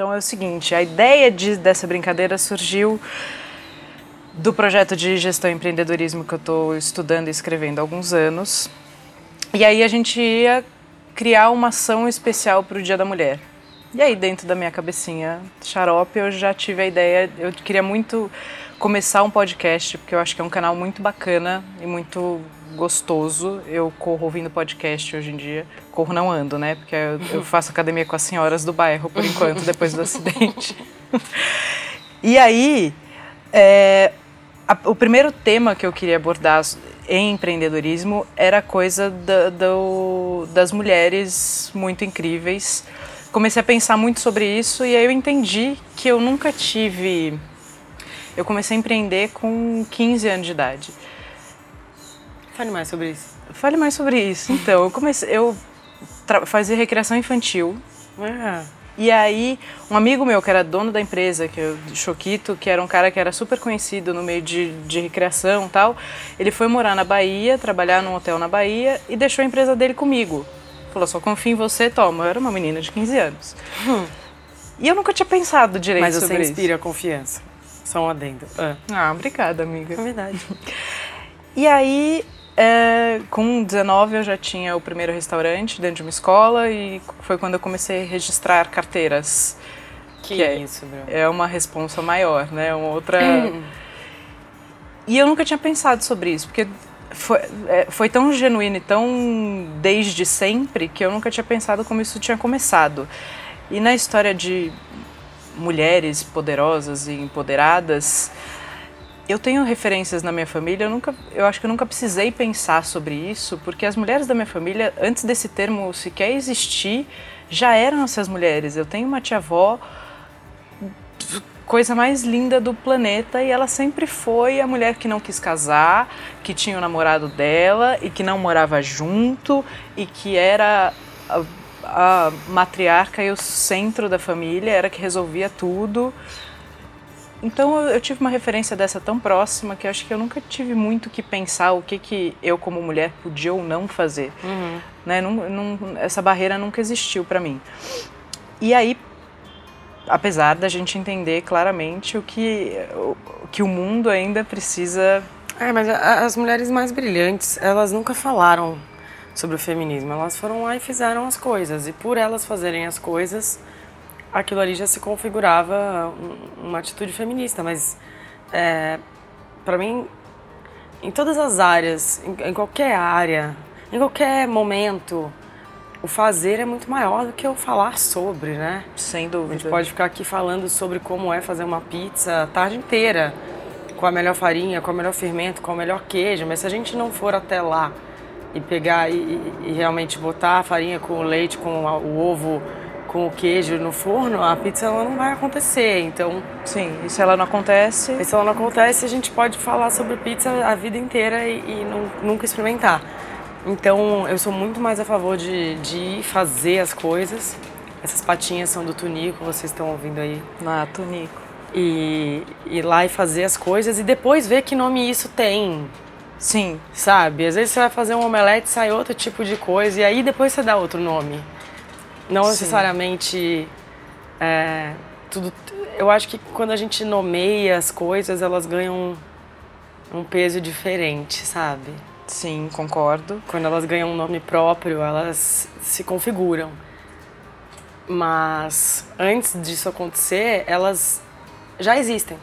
Então é o seguinte, a ideia de, dessa brincadeira surgiu do projeto de gestão e empreendedorismo que eu estou estudando e escrevendo há alguns anos. E aí a gente ia criar uma ação especial para o Dia da Mulher. E aí dentro da minha cabecinha xarope eu já tive a ideia, eu queria muito começar um podcast, porque eu acho que é um canal muito bacana e muito gostoso. Eu corro ouvindo podcast hoje em dia. Corro não ando, né? Porque eu, eu faço academia com as senhoras do bairro por enquanto, depois do acidente. e aí, é, a, o primeiro tema que eu queria abordar em empreendedorismo era a coisa da, do, das mulheres muito incríveis. Comecei a pensar muito sobre isso e aí eu entendi que eu nunca tive. Eu comecei a empreender com 15 anos de idade. Fale mais sobre isso. Fale mais sobre isso. Então, eu comecei. Eu fazia recreação infantil. Ah. E aí, um amigo meu que era dono da empresa, que é o Choquito, que era um cara que era super conhecido no meio de, de recreação e tal, ele foi morar na Bahia, trabalhar num hotel na Bahia e deixou a empresa dele comigo. Falou, só confio em você, toma. Eu era uma menina de 15 anos. Hum. E eu nunca tinha pensado direito Mas sobre isso. Mas você inspira isso. confiança. Só um adendo. Ah. ah, obrigada, amiga. É verdade. E aí, é, com 19 eu já tinha o primeiro restaurante dentro de uma escola e foi quando eu comecei a registrar carteiras. Que, que é, isso, meu. É uma responsa maior, né? Uma outra. e eu nunca tinha pensado sobre isso, porque foi, é, foi tão genuíno e tão desde sempre que eu nunca tinha pensado como isso tinha começado. E na história de mulheres poderosas e empoderadas, eu tenho referências na minha família, eu, nunca, eu acho que eu nunca precisei pensar sobre isso, porque as mulheres da minha família, antes desse termo sequer existir, já eram essas mulheres. Eu tenho uma tia-avó, coisa mais linda do planeta, e ela sempre foi a mulher que não quis casar, que tinha o namorado dela e que não morava junto e que era a, a matriarca e o centro da família, era que resolvia tudo. Então eu, tive uma referência dessa tão próxima que acho que eu nunca tive muito que pensar o que, que eu como mulher podia ou não fazer. Uhum. Né? Não, não, essa barreira nunca existiu para mim. E aí, apesar da gente entender claramente o que o, que o mundo ainda precisa... É, mas as mulheres mais brilhantes, elas nunca falaram sobre o feminismo. Elas foram lá e fizeram as coisas. E por elas fazerem as coisas aquilo ali já se configurava uma atitude feminista, mas é, para mim, em todas as áreas, em, em, qualquer área, em qualquer momento, o fazer é muito maior do que o falar sobre, né? Sem dúvida. A gente pode ficar aqui falando sobre como é fazer uma pizza a tarde inteira, com a melhor farinha, com o melhor fermento, com o melhor queijo, mas se a gente não for até lá e pegar e, e, e realmente botar a farinha com o leite, com o ovo, com o queijo no forno, a pizza ela não vai acontecer. Então, sim, e se ela não acontece, e se ela não acontece, a gente pode falar sobre pizza a vida inteira e, e não, nunca experimentar. Então, eu sou muito mais a favor de, de fazer as coisas. Essas patinhas são do Tunico, vocês estão ouvindo aí. Ah, Tunico. E ir lá e fazer as coisas e depois ver que nome isso tem. Sim. Sabe? Às vezes você vai fazer um omelete, sai outro tipo de coisa e aí depois você dá outro nome. Não Sim. necessariamente é, tudo. Eu acho que quando a gente nomeia as coisas, elas ganham um, um peso diferente, sabe? Sim, concordo. Quando elas ganham um nome próprio, elas se configuram. Mas antes disso acontecer, elas já existem.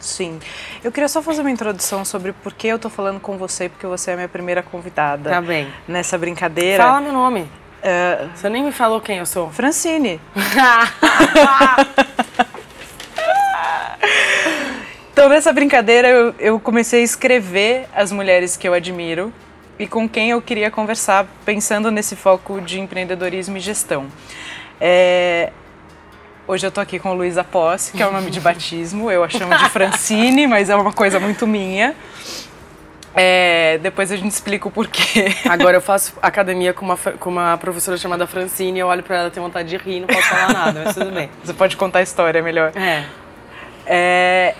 Sim. Eu queria só fazer uma introdução sobre por que eu tô falando com você, porque você é a minha primeira convidada. Tá bem. Nessa brincadeira. Fala meu nome. Uh, Você nem me falou quem eu sou. Francine. então, nessa brincadeira, eu, eu, comecei a escrever as mulheres que eu admiro e com quem eu queria conversar, pensando nesse foco de empreendedorismo e gestão. É, hoje eu tô aqui com Luísa Posse, que é o nome de batismo. Eu a chamo de Francine, mas é uma coisa muito minha. É, depois a gente explica o porquê. Agora eu faço academia com uma, com uma professora chamada Francine, eu olho pra ela, tenho vontade de rir, não posso falar nada, mas tudo bem. Você pode contar a história melhor. É. é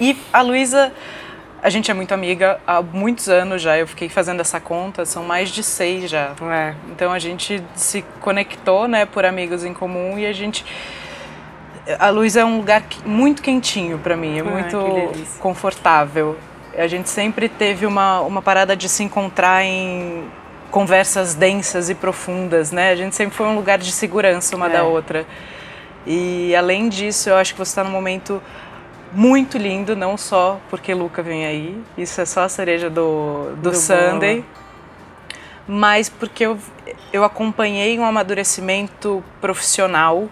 e a Luísa, a gente é muito amiga há muitos anos já, eu fiquei fazendo essa conta, são mais de seis já. É. Então a gente se conectou, né, por amigos em comum e a gente a Luísa é um lugar muito quentinho para mim, é muito confortável. A gente sempre teve uma, uma parada de se encontrar em conversas densas e profundas, né? A gente sempre foi um lugar de segurança uma é. da outra. E além disso, eu acho que você está num momento muito lindo, não só porque Luca vem aí, isso é só a cereja do, do, do Sunday, bom. mas porque eu, eu acompanhei um amadurecimento profissional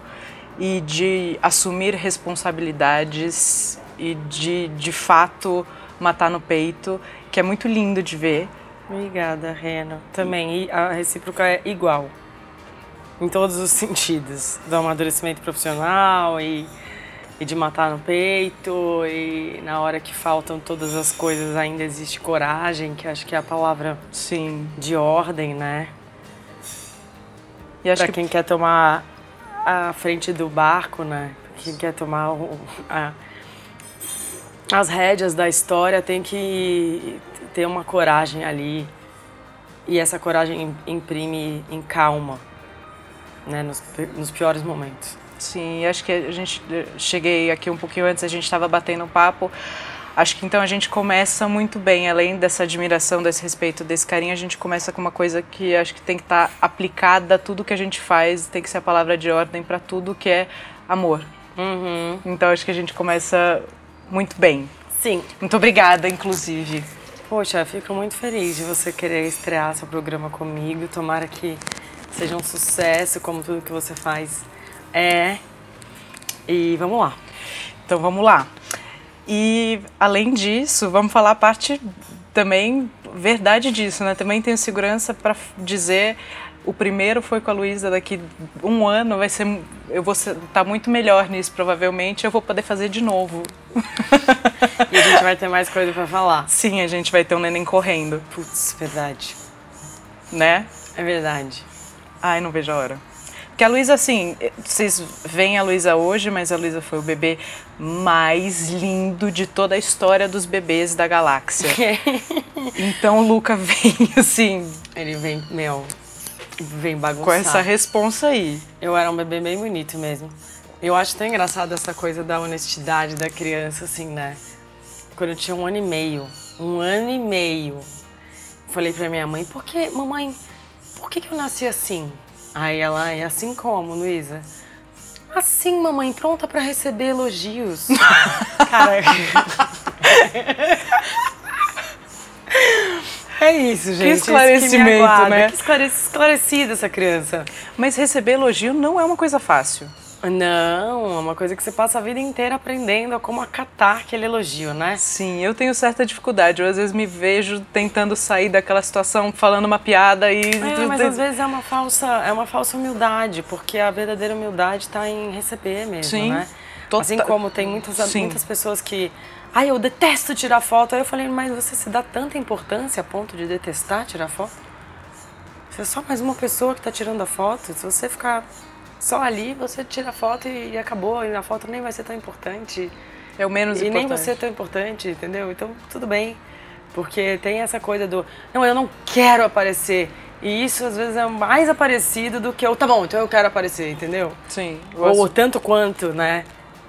e de assumir responsabilidades e de, de fato, matar no peito, que é muito lindo de ver. Obrigada, Reno. Também, a recíproca é igual, em todos os sentidos, do amadurecimento profissional e e de matar no peito e na hora que faltam todas as coisas ainda existe coragem, que acho que é a palavra sim de ordem, né? E acho pra que... quem quer tomar a frente do barco, né? Quem quer tomar o, a, as rédeas da história tem que ter uma coragem ali e essa coragem imprime em calma, né? Nos, nos piores momentos. Sim, acho que a gente cheguei aqui um pouquinho antes, a gente estava batendo um papo. Acho que então a gente começa muito bem, além dessa admiração, desse respeito, desse carinho, a gente começa com uma coisa que acho que tem que estar tá aplicada a tudo que a gente faz, tem que ser a palavra de ordem para tudo que é amor. Uhum. Então acho que a gente começa muito bem. Sim. Muito obrigada, inclusive. Poxa, fico muito feliz de você querer estrear seu programa comigo. Tomara que seja um sucesso, como tudo que você faz é. E vamos lá. Então vamos lá. E além disso, vamos falar a parte também verdade disso, né? Também tenho segurança para dizer o primeiro foi com a Luísa daqui um ano vai ser eu vou estar tá muito melhor nisso provavelmente eu vou poder fazer de novo. E a gente vai ter mais coisa para falar. Sim a gente vai ter um neném correndo. Putz verdade. Né? É verdade. Ai não vejo a hora. Porque a Luísa, assim, vocês veem a Luísa hoje, mas a Luísa foi o bebê mais lindo de toda a história dos bebês da galáxia. então o Luca vem, assim. Ele vem, meu, vem bagunçar. Com essa responsa aí. Eu era um bebê bem bonito mesmo. Eu acho tão engraçado essa coisa da honestidade da criança, assim, né? Quando eu tinha um ano e meio, um ano e meio, falei pra minha mãe, por que, mamãe, por que, que eu nasci assim? Aí ela, é assim como, Luísa? Assim, mamãe, pronta para receber elogios. Cara. é isso, gente. Que esclarecimento, que né? Que esclarecida essa criança. Mas receber elogio não é uma coisa fácil. Não, é uma coisa que você passa a vida inteira aprendendo a como acatar aquele elogio, né? Sim, eu tenho certa dificuldade. Eu às vezes me vejo tentando sair daquela situação falando uma piada e. É, mas às vezes é uma falsa, é uma falsa humildade, porque a verdadeira humildade está em receber mesmo, Sim, né? Tota... Assim como tem muitas, muitas pessoas que. Ai, eu detesto tirar foto. Aí eu falei, mas você se dá tanta importância a ponto de detestar tirar foto? Você é só mais uma pessoa que está tirando a foto. Se você ficar só ali você tira a foto e, acabou, e a foto nem vai ser tão importante. É o menos e importante. E nem você é tão importante, entendeu? Então, tudo bem. Porque tem essa coisa do, não, eu não quero aparecer. E isso às vezes é mais aparecido do que o, tá bom, então eu quero aparecer, entendeu? Sim. Ou tanto quanto, né?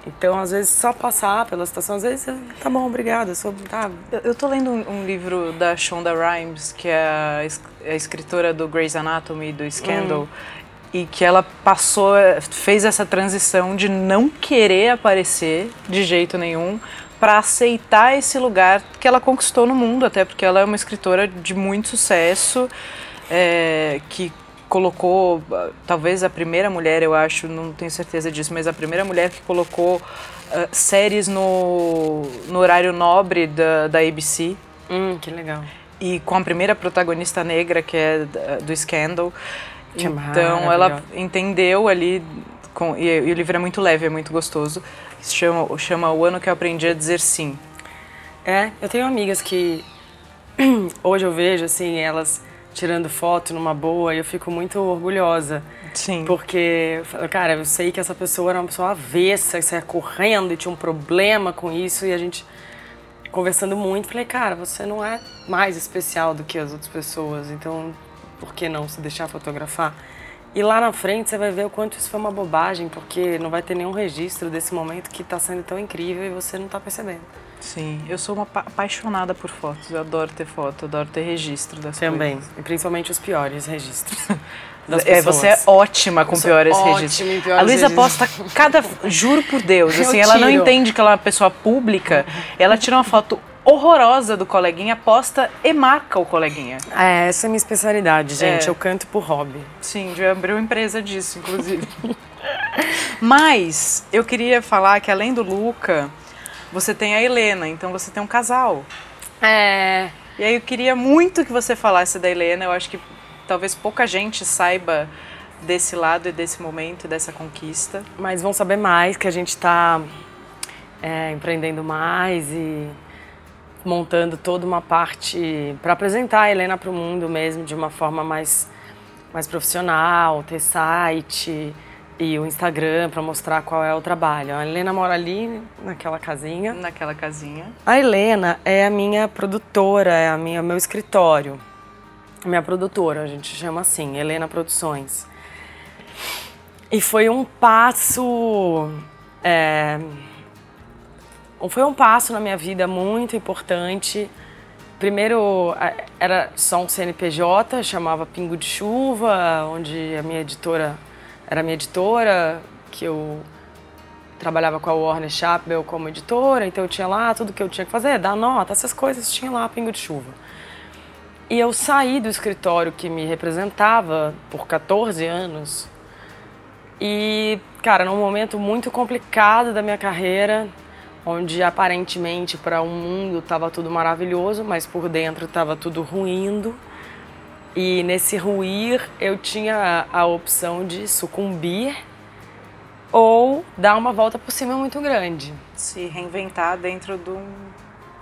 Então, às vezes, só passar pela situação, às vezes, tá bom, obrigada. Sou, tá. Eu tô lendo um, um, livro da Shonda Rhimes, que é a, a escritora do Grey's Anatomy, do Scandal. Hum e que ela passou, fez essa transição de não querer aparecer de jeito nenhum para aceitar esse lugar que ela conquistou no mundo, até porque ela é uma escritora de muito sucesso, é, que colocou, talvez a primeira mulher, eu acho, não tenho certeza disso, mas a primeira mulher que colocou uh, séries no, no horário nobre da, da ABC. Hum, que legal. E com a primeira protagonista negra, que é do Scandal. Que então ela entendeu ali, com, e, e, o livro é muito leve, é muito gostoso. Chama, chama O Ano que Eu Aprendi a Dizer Sim. É, eu tenho amigas que hoje eu vejo assim, elas tirando foto numa boa e eu fico muito orgulhosa. Sim. Porque, cara, eu sei que essa pessoa era uma pessoa avessa, que saia correndo e tinha um problema com isso e a gente conversando muito, falei, cara, você não é mais especial do que as outras pessoas, então por que não se deixar fotografar? E lá na frente você vai ver o quanto isso foi uma bobagem, porque não vai ter nenhum registro desse momento que está sendo tão incrível e você não está percebendo. Sim, eu sou uma apaixonada por fotos. Eu adoro ter foto, adoro ter registro das Também, coisas. e principalmente os piores registros. É, você é ótima com piores registros. Em piores a Luísa posta cada. Juro por Deus, Eu assim, ela não tiro. entende que ela é uma pessoa pública. Ela tira uma foto horrorosa do coleguinha, posta e marca o coleguinha. É, essa é a minha especialidade, gente. É. Eu canto por hobby. Sim, já abriu empresa disso, inclusive. Mas eu queria falar que além do Luca, você tem a Helena, então você tem um casal. É. E aí eu queria muito que você falasse da Helena. Eu acho que talvez pouca gente saiba desse lado e desse momento dessa conquista. Mas vão saber mais que a gente está empreendendo mais e montando toda uma parte para apresentar a Helena para o mundo mesmo de uma forma mais, mais profissional, ter site e o Instagram para mostrar qual é o trabalho. A Helena mora ali naquela casinha. Naquela casinha. A Helena é a minha produtora, é a minha meu escritório. Minha produtora, a gente chama assim, Helena Produções. E foi um passo. é, foi um passo na minha vida muito importante. Primeiro era só um CNPJ, chamava Pingo de Chuva, onde a minha editora era minha editora, que eu trabalhava com a Warner Chappell como editora, então eu tinha lá tudo que eu tinha que fazer, dar nota, essas coisas, tinha lá Pingo de Chuva. E eu saí do escritório que me representava por 14 anos e, cara, num momento muito complicado da minha carreira, onde aparentemente para o mundo estava tudo maravilhoso, mas por dentro estava tudo ruindo. E nesse ruir eu tinha a opção de sucumbir ou dar uma volta por cima muito grande. Se reinventar dentro do.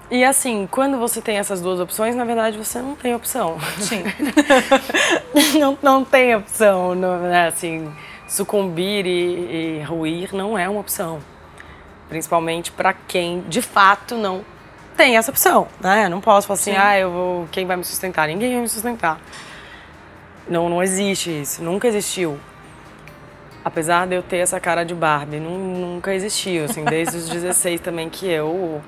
E assim, quando você tem essas duas opções, na verdade você não tem opção. Sim. não, não tem opção, não, né? assim, sucumbir e, e ruir não é uma opção. Principalmente para quem de fato não tem essa opção, né? Não posso falar assim, Sim. ah, eu vou, quem vai me sustentar? Ninguém vai me sustentar. Não, não existe isso, nunca existiu. Apesar de eu ter essa cara de Barbie, nu- nunca existiu, assim, desde os 16 também que eu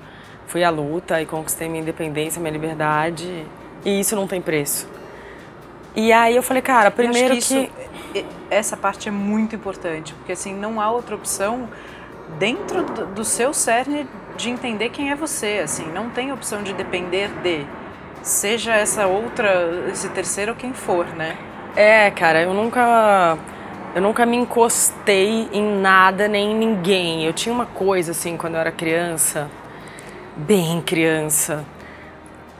fui à luta e conquistei minha independência, minha liberdade, e isso não tem preço. E aí eu falei, cara, primeiro Eu que, que, isso- e- essa parte é muito importante, porque assim, não há outra opção dentro do, do seu cerne de entender quem é você, assim, não tem opção de depender de seja essa outra, esse terceiro ou quem for, né? É, cara, eu nunca. Eu nunca me encostei em nada nem em ninguém. Eu tinha uma coisa assim quando eu era criança, bem criança,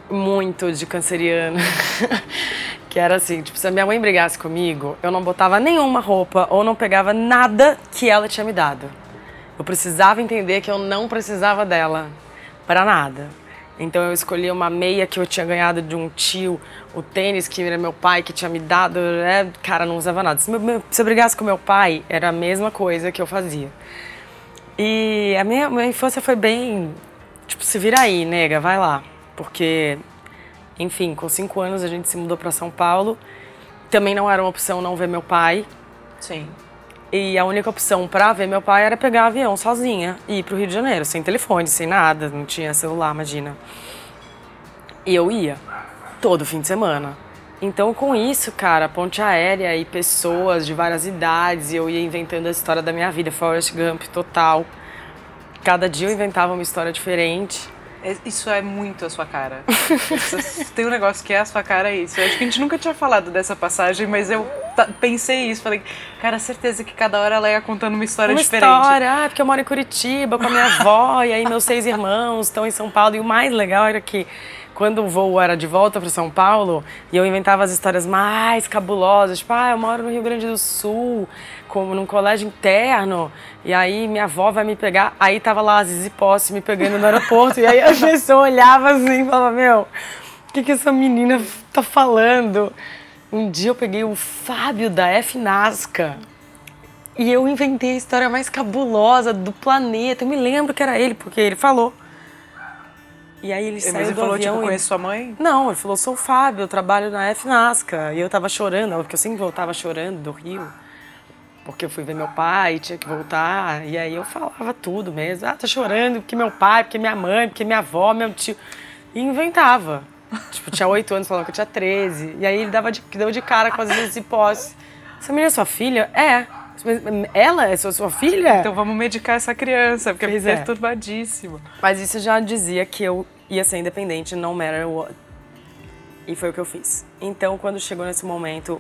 muito de canceriana, que era assim, tipo, se a minha mãe brigasse comigo, eu não botava nenhuma roupa ou não pegava nada que ela tinha me dado. Eu precisava entender que eu não precisava dela para nada. Então eu escolhi uma meia que eu tinha ganhado de um tio, o tênis que era meu pai que tinha me dado, é, cara, não usava nada. Se, meu- se eu brigasse com meu pai, era a mesma coisa que eu fazia. E a minha, minha infância foi bem, tipo, se vira aí, nega, vai lá. Porque, enfim, com cinco anos a gente se mudou para São Paulo. Também não era uma opção não ver meu pai. Sim. E a única opção pra ver meu pai era pegar avião sozinha e ir pro Rio de Janeiro, sem telefone, sem nada, não tinha celular, imagina. E eu ia todo fim de semana. Então, com isso, cara, ponte aérea e pessoas de várias idades, eu ia inventando a história da minha vida, Forrest Gump total. Cada dia eu inventava uma história diferente. É- Isso é muito a sua cara. Tem um negócio que é a sua cara, é isso. Eu acho que a gente nunca tinha falado dessa passagem, mas eu pensei isso. Falei, cara, certeza que cada hora ela ia contando uma história uma diferente. história, ah, porque eu moro em Curitiba com a minha avó, e aí meus seis irmãos estão em São Paulo. E o mais legal era que quando o voo era de volta para São Paulo, e eu inventava as histórias mais cabulosas, tipo, ah, eu moro no Rio Grande do Sul, como num colégio interno, e aí minha avó vai me pegar, aí tava lá a Zizi Posse me pegando no aeroporto, e aí a pessoa olhava assim e falava, meu, o que que essa menina tá falando? Um dia eu peguei o Fábio da F Nasca, e eu inventei a história mais cabulosa do planeta. Eu me lembro que era ele, porque ele falou. E aí ele Mas saiu ele do falou, avião tipo, e... conheço sua mãe? Não, ele falou, sou o Fábio, eu trabalho na FNASCA. E eu tava chorando, porque eu sempre voltava chorando do Rio. Porque eu fui ver meu pai, tinha que voltar. E aí eu falava tudo mesmo. Ah, tô chorando porque meu pai, porque minha mãe, porque minha avó, meu tio. E inventava. Tipo, tinha oito anos, falando que eu tinha 13. E aí ele dava de, deu de cara com as minhas hipóteses. Essa menina é sua filha? É. Ela é sua, sua filha? Então vamos medicar essa criança, porque Pois é é. perturbadíssimo. Mas isso já dizia que eu ia ser independente, no matter what. E foi o que eu fiz. Então, quando chegou nesse momento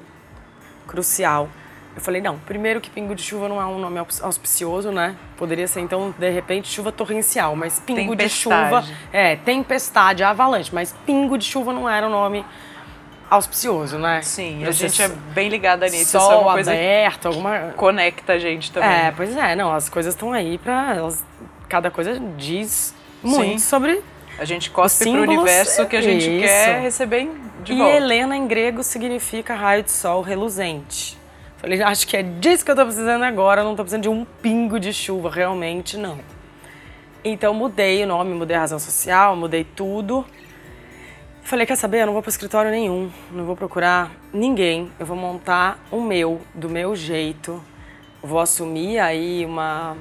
crucial, eu falei, não, primeiro que pingo de chuva não é um nome aus- auspicioso, né? Poderia ser, então, de repente, chuva torrencial, mas pingo de chuva... Tempestade. É, tempestade, avalanche, mas pingo de chuva não era um nome auspicioso, né? Sim, Pra a gente é bem ligada nisso. Isso é Sol uma coisa aberto, alguma... conecta a gente também. É, pois é, não, as coisas estão aí pra... Elas, cada coisa diz muito Sim. sobre A gente cospe pro símbolos, universo que a gente isso. quer receber de e volta. Helena em grego significa raio de sol reluzente. Falei, acho que é disso que eu tô precisando agora, não tô precisando de um pingo de chuva, realmente não. Então mudei o nome, mudei a razão social, mudei tudo. Falei, quer saber? Eu não vou pro escritório nenhum, não vou procurar ninguém. Eu vou montar o meu, do meu jeito. Vou assumir aí uma,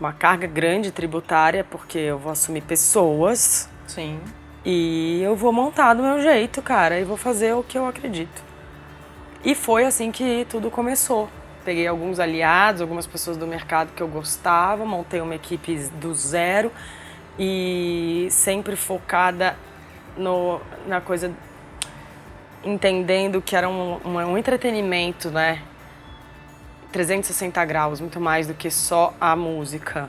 uma carga grande tributária, porque eu vou assumir pessoas. Sim. E eu vou montar do meu jeito, cara, e vou fazer o que eu acredito. E foi assim que tudo começou. Peguei alguns aliados, algumas pessoas do mercado que eu gostava, montei uma equipe do zero e sempre focada no, na coisa, entendendo que era um, um, um entretenimento, né? 360 graus, muito mais do que só a música.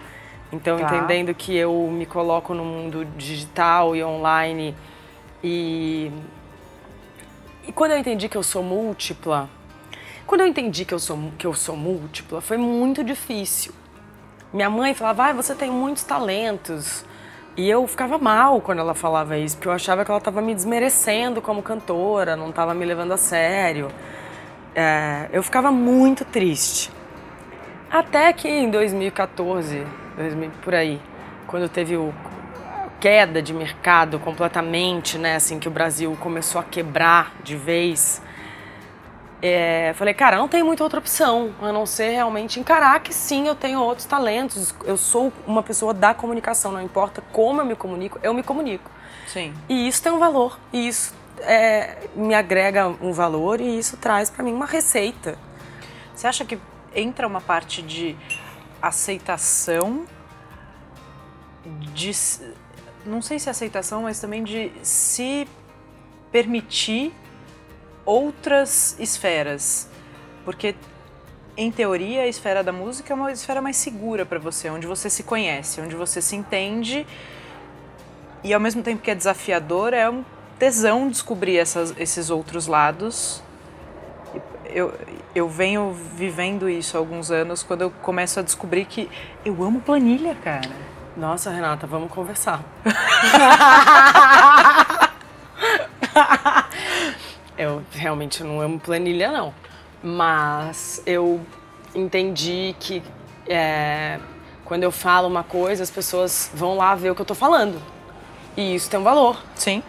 Então, Tá. entendendo que eu me coloco no mundo digital e online e e quando eu entendi que eu sou múltipla, quando eu entendi que eu sou que eu sou múltipla, foi muito difícil. Minha mãe falava: "Ah, você tem muitos talentos". E eu ficava mal quando ela falava isso, porque eu achava que ela estava me desmerecendo como cantora, não estava me levando a sério. É, eu ficava muito triste. Até que em 2014, 2000, por aí, quando teve o queda de mercado completamente, né, assim que o Brasil começou a quebrar de vez, é, falei, cara, não tem muita outra opção a não ser realmente encarar que sim, eu tenho outros talentos. Eu sou uma pessoa da comunicação, não importa como eu me comunico, eu me comunico. Sim. E isso tem um valor, e isso é, me agrega um valor e isso traz para mim uma receita. Você acha que entra uma parte de aceitação, de não sei se aceitação, mas também de se permitir outras esferas, porque em teoria a esfera da música é uma esfera mais segura para você, onde você se conhece, onde você se entende. E ao mesmo tempo que é desafiador é um tesão descobrir essas, esses outros lados. Eu, eu venho vivendo isso há alguns anos quando eu começo a descobrir que eu amo planilha, cara. Nossa, Renata, vamos conversar. eu realmente não amo planilha, não. Mas eu entendi que é, quando eu falo uma coisa, as pessoas vão lá ver o que eu tô falando. E isso tem um valor. Sim.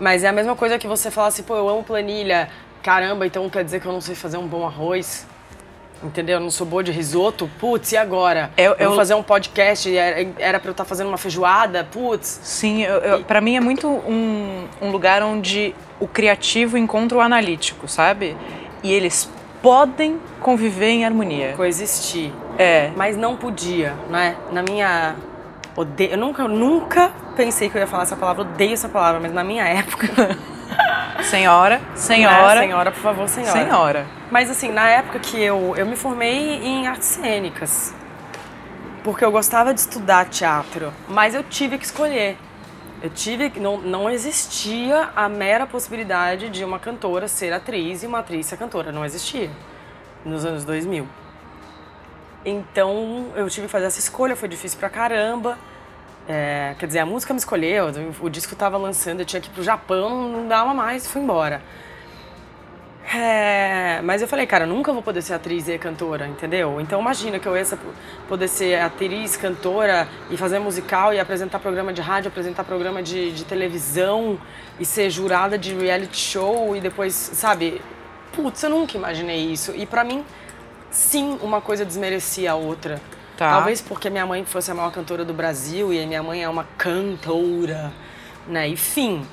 Mas é a mesma coisa que você falar assim, pô, eu amo planilha. Caramba, então quer dizer que eu não sei fazer um bom arroz? Entendeu? Eu não sou boa de risoto? Putz, e agora? Eu- eu eu- vou fazer um podcast, era, era pra eu estar fazendo uma feijoada? Putz. Sim, eu, eu, para mim é muito um, um lugar onde o criativo encontra o analítico, sabe? E eles podem conviver em harmonia. Coexistir. É. Mas não podia, né? Na minha. Odeio, eu nunca, nunca pensei que eu ia falar essa palavra, odeio essa palavra, mas na minha época. Senhora, senhora, Né? Senhora, por favor, senhora. senhora. Mas assim, na época que eu, eu me formei em artes cênicas, porque eu gostava de estudar teatro, mas eu tive que escolher. Eu tive que não, não existia a mera possibilidade de uma cantora ser atriz e uma atriz ser cantora, não existia nos anos 2000. Então eu tive que fazer essa escolha, foi difícil pra caramba. É, quer dizer, a música me escolheu, o disco tava lançando, eu tinha que ir pro Japão, não dava mais, fui embora. É, mas eu falei, cara, nunca vou poder ser atriz e cantora, entendeu? Então imagina que eu ia poder ser atriz, cantora e fazer musical e apresentar programa de rádio, apresentar programa de, de televisão e ser jurada de reality show e depois, sabe? Putz, eu nunca imaginei isso. E para mim, sim, uma coisa desmerecia a outra. Tá. Talvez porque minha mãe fosse a maior cantora do Brasil e minha mãe é uma cantora, né? Enfim,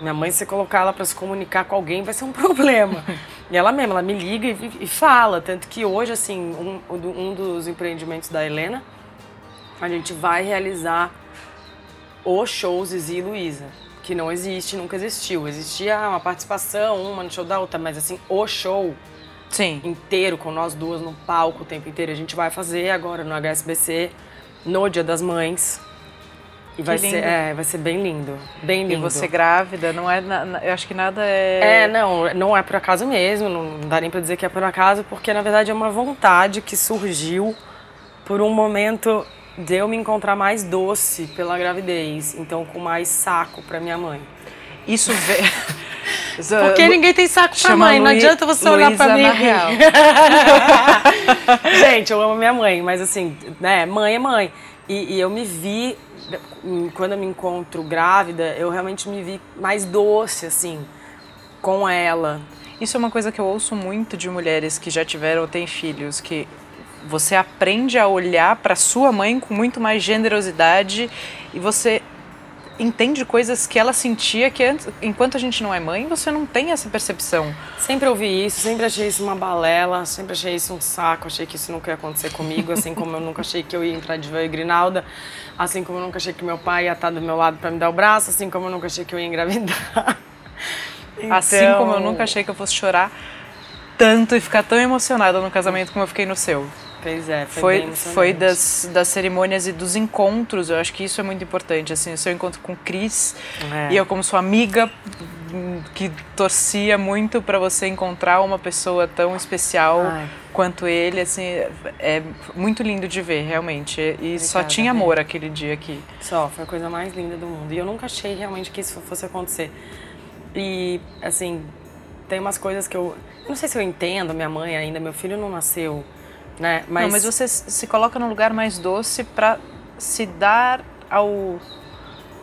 minha mãe, se colocar ela para se comunicar com alguém, vai ser um problema. e ela mesma, ela me liga e, e fala. Tanto que hoje, assim, um, um dos empreendimentos da Helena, a gente vai realizar os shows Zizi e Luísa. Que não existe, nunca existiu. Existia uma participação, uma no show da outra, mas assim, o show Sim. inteiro, com nós duas no palco o tempo inteiro, a gente vai fazer agora no HSBC, no Dia das Mães. E vai ser, é, vai ser bem lindo, bem lindo. E você grávida, não é, eu acho que nada é... É, não, não é por acaso mesmo, não dá nem pra dizer que é por acaso, porque na verdade é uma vontade que surgiu por um momento de eu me encontrar mais doce pela gravidez, então com mais saco pra minha mãe. Isso vê... Porque ninguém tem saco pra mãe, não adianta você olhar pra mim. Real. Gente, eu amo minha mãe, mas assim, né, mãe é mãe. E, e eu me vi quando eu me encontro grávida, eu realmente me vi mais doce, assim, com ela. Isso é uma coisa que eu ouço muito de mulheres que já tiveram ou têm filhos, que você aprende a olhar para sua mãe com muito mais generosidade e você entende coisas que ela sentia que antes, enquanto a gente não é mãe, você não tem essa percepção. Sempre ouvi isso, sempre achei isso uma balela, sempre achei isso um saco, achei que isso nunca ia acontecer comigo, assim como eu nunca achei que eu ia entrar de véu e grinalda, assim como eu nunca achei que meu pai ia estar do meu lado para me dar o braço, assim como eu nunca achei que eu ia engravidar. Então... Assim como eu nunca achei que eu fosse chorar tanto e ficar tão emocionada no casamento como eu fiquei no seu. Pois é, foi Foi, foi das, das cerimônias e dos encontros, eu acho que isso é muito importante. Assim, o seu encontro com o Cris é. e eu, como sua amiga, que torcia muito para você encontrar uma pessoa tão especial Ai. quanto ele, assim, é muito lindo de ver, realmente. E Obrigada, só tinha amor aquele dia aqui. Só, foi a coisa mais linda do mundo. E eu nunca achei realmente que isso fosse acontecer. E, assim, tem umas coisas que eu. Não sei se eu entendo minha mãe ainda, meu filho não nasceu né? Mas... Não, mas você se coloca num lugar mais doce para se dar ao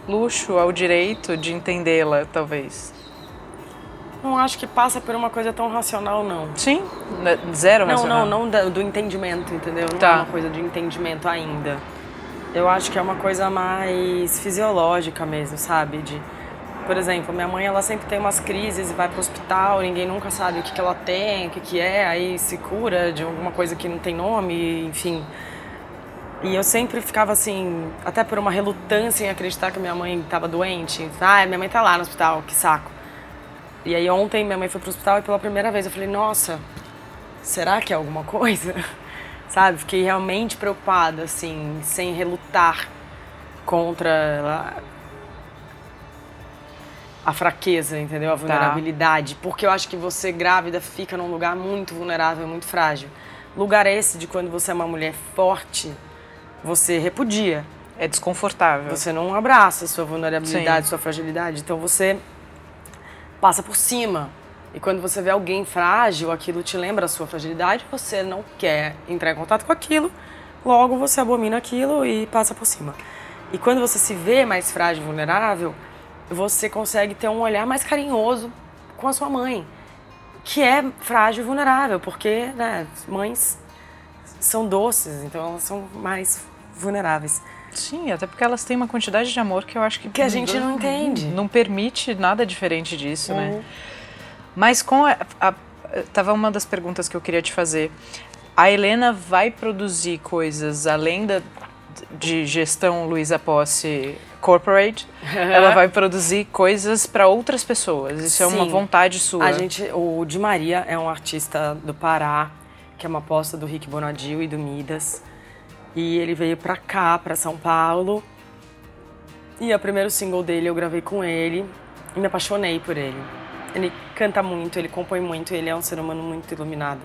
luxo, ao direito de entendê-la, talvez. Não acho que passa por uma coisa tão racional, não. Sim? Né, zero não, racional? Não, não do entendimento, entendeu? Não tá. é uma coisa de entendimento ainda. Eu acho que é uma coisa mais fisiológica mesmo, sabe? De por exemplo, minha mãe ela sempre tem umas crises e vai para o hospital, ninguém nunca sabe o que, que ela tem, o que, que é, aí se cura de alguma coisa que não tem nome, enfim. E eu sempre ficava assim, até por uma relutância em acreditar que minha mãe estava doente. Ah, minha mãe está lá no hospital, que saco. E aí ontem minha mãe foi pro hospital e pela primeira vez eu falei, nossa, será que é alguma coisa? Sabe? Fiquei realmente preocupada, assim, sem relutar contra a fraqueza, entendeu? A tá. vulnerabilidade. Tá. Porque eu acho que você grávida fica num lugar muito vulnerável, muito frágil. Lugar esse de quando você é uma mulher forte, você repudia. É desconfortável. Você não abraça sua vulnerabilidade, Sim. sua fragilidade. Então você passa por cima. E quando você vê alguém frágil, aquilo te lembra a sua fragilidade, você não quer entrar em contato com aquilo, logo você abomina aquilo e passa por cima. E quando você se vê mais frágil e vulnerável, você consegue ter um olhar mais carinhoso com a sua mãe, que é frágil e vulnerável, porque né, mães são doces, então elas são mais vulneráveis. Sim, até porque elas têm uma quantidade de amor que eu acho que que a gente não entende, não permite nada diferente disso, né? uhum. né? Mas com a, a, tava uma das perguntas que eu queria te fazer. A Helena vai produzir coisas além da, de gestão Luiza Posse corporate, ela vai produzir coisas para outras pessoas. Isso Sim. é uma vontade sua. A gente, o Di Maria é um artista do Pará, que é uma aposta do Rick Bonadil e do Midas. E ele veio para cá, para São Paulo. E o primeiro single dele eu gravei com ele e me apaixonei por ele. Ele canta muito, ele compõe muito, ele é um ser humano muito iluminado.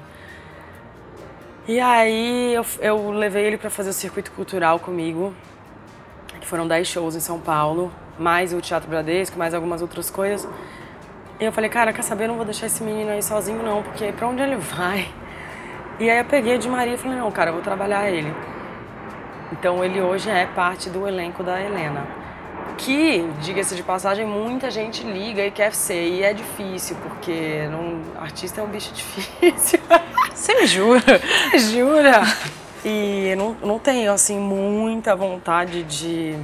E aí eu, eu levei ele para fazer o circuito cultural comigo que foram 10 shows em São Paulo, mais o Teatro Bradesco, mais algumas outras coisas. E eu falei, cara, quer saber? Eu não vou deixar esse menino aí sozinho, não, porque pra onde ele vai? E aí eu peguei de Maria e falei, não, cara, eu vou trabalhar ele. Então ele hoje é parte do elenco da Helena. Que, diga-se de passagem, muita gente liga e quer ser. E é difícil, porque não, artista é um bicho difícil. Você jura? Jura? E não, não tenho, assim, muita vontade de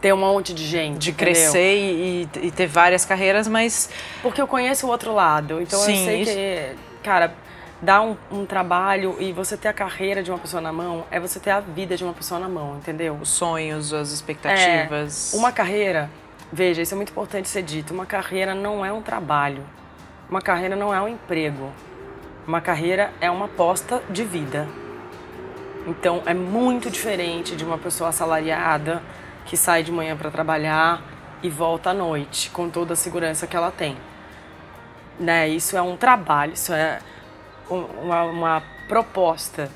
ter um monte de gente. De crescer e, e ter várias carreiras, mas. Porque eu conheço o outro lado. Então Sim, eu sei isso- que, cara, dar um, um trabalho e você ter a carreira de uma pessoa na mão é você ter a vida de uma pessoa na mão, entendeu? Os sonhos, as expectativas. É, uma carreira, veja, isso é muito importante ser dito. Uma carreira não é um trabalho. Uma carreira não é um emprego. Uma carreira é uma aposta de vida. Então é muito diferente de uma pessoa assalariada que sai de manhã para trabalhar e volta à noite com toda a segurança que ela tem. Né? Isso é um trabalho, isso é uma, uma proposta.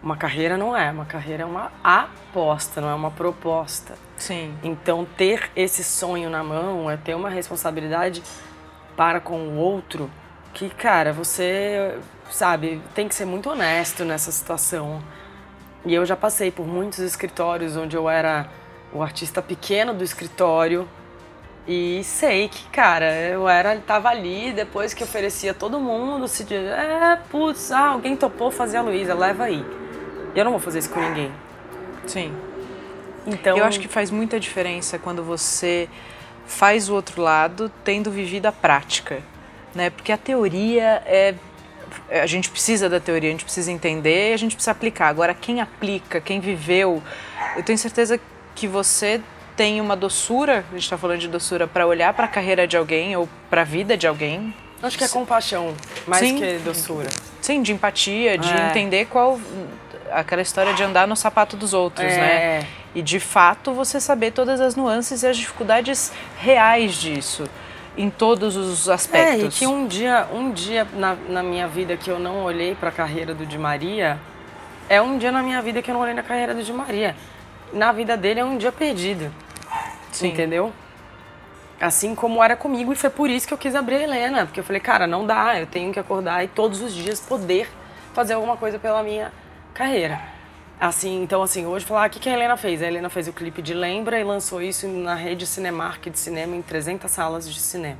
Uma carreira não é, uma carreira é uma aposta, não é uma proposta. Sim. Então, ter esse sonho na mão é ter uma responsabilidade para com o outro que, cara, você, sabe, tem que ser muito honesto nessa situação. E eu já passei por muitos escritórios onde eu era o artista pequeno do escritório e sei que, cara, eu era, tava ali depois que oferecia todo mundo, se diz, é, putz, ah, alguém topou fazer a Luísa, leva aí. Eu não vou fazer isso com ninguém. Sim. Então, Eu acho que faz muita diferença quando você faz o outro lado tendo vivido a prática, né? Porque a teoria é a gente precisa da teoria, a gente precisa entender, e a gente precisa aplicar. Agora quem aplica, quem viveu, eu tenho certeza que você tem uma doçura, a gente está falando de doçura para olhar para a carreira de alguém ou para a vida de alguém, acho que é compaixão, mais Sim. que doçura. sim, de empatia, de É. entender qual aquela história de andar no sapato dos outros, É. né? E de fato você saber todas as nuances e as dificuldades reais disso, em todos os É, aspectos. e que um dia, um dia na, na minha vida que eu não olhei para a carreira do Di Maria, é um dia na minha vida que eu não olhei na carreira do Di Maria. Na vida dele é um dia perdido. Sim. Entendeu? Assim como era comigo, e foi por isso que eu quis abrir a Helena. Porque eu falei, cara, não dá, eu tenho que acordar e todos os dias poder fazer alguma coisa pela minha carreira. Assim, então assim, hoje falar, ah, o que, que a Helena fez? A Helena fez o clipe de Lembra e lançou isso na rede Cinemark de cinema em 300 salas de cinema.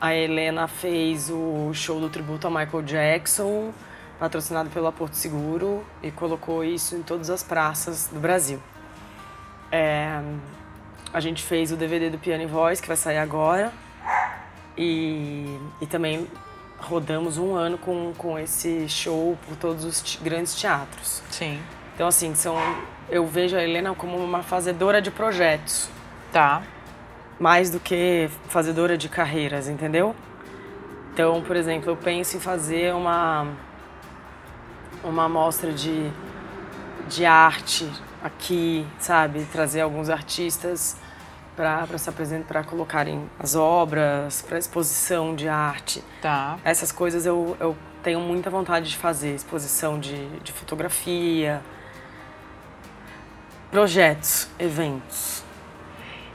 A Helena fez o show do tributo a Michael Jackson, patrocinado pela Porto Seguro, e colocou isso em todas as praças do Brasil. É, a gente fez o DVD do Piano e Voz, que vai sair agora. E, e também rodamos um ano com, com esse show por todos os te- grandes teatros. Sim. Então, assim, são, eu vejo a Helena como uma fazedora de projetos, Tá. mais do que fazedora de carreiras, entendeu? Então, por exemplo, eu penso em fazer uma, uma mostra de, de arte aqui, sabe? Trazer alguns artistas para se apresentar, para colocarem as obras, para exposição de arte. Tá. Essas coisas eu, eu tenho muita vontade de fazer, exposição de, de fotografia, projetos, eventos.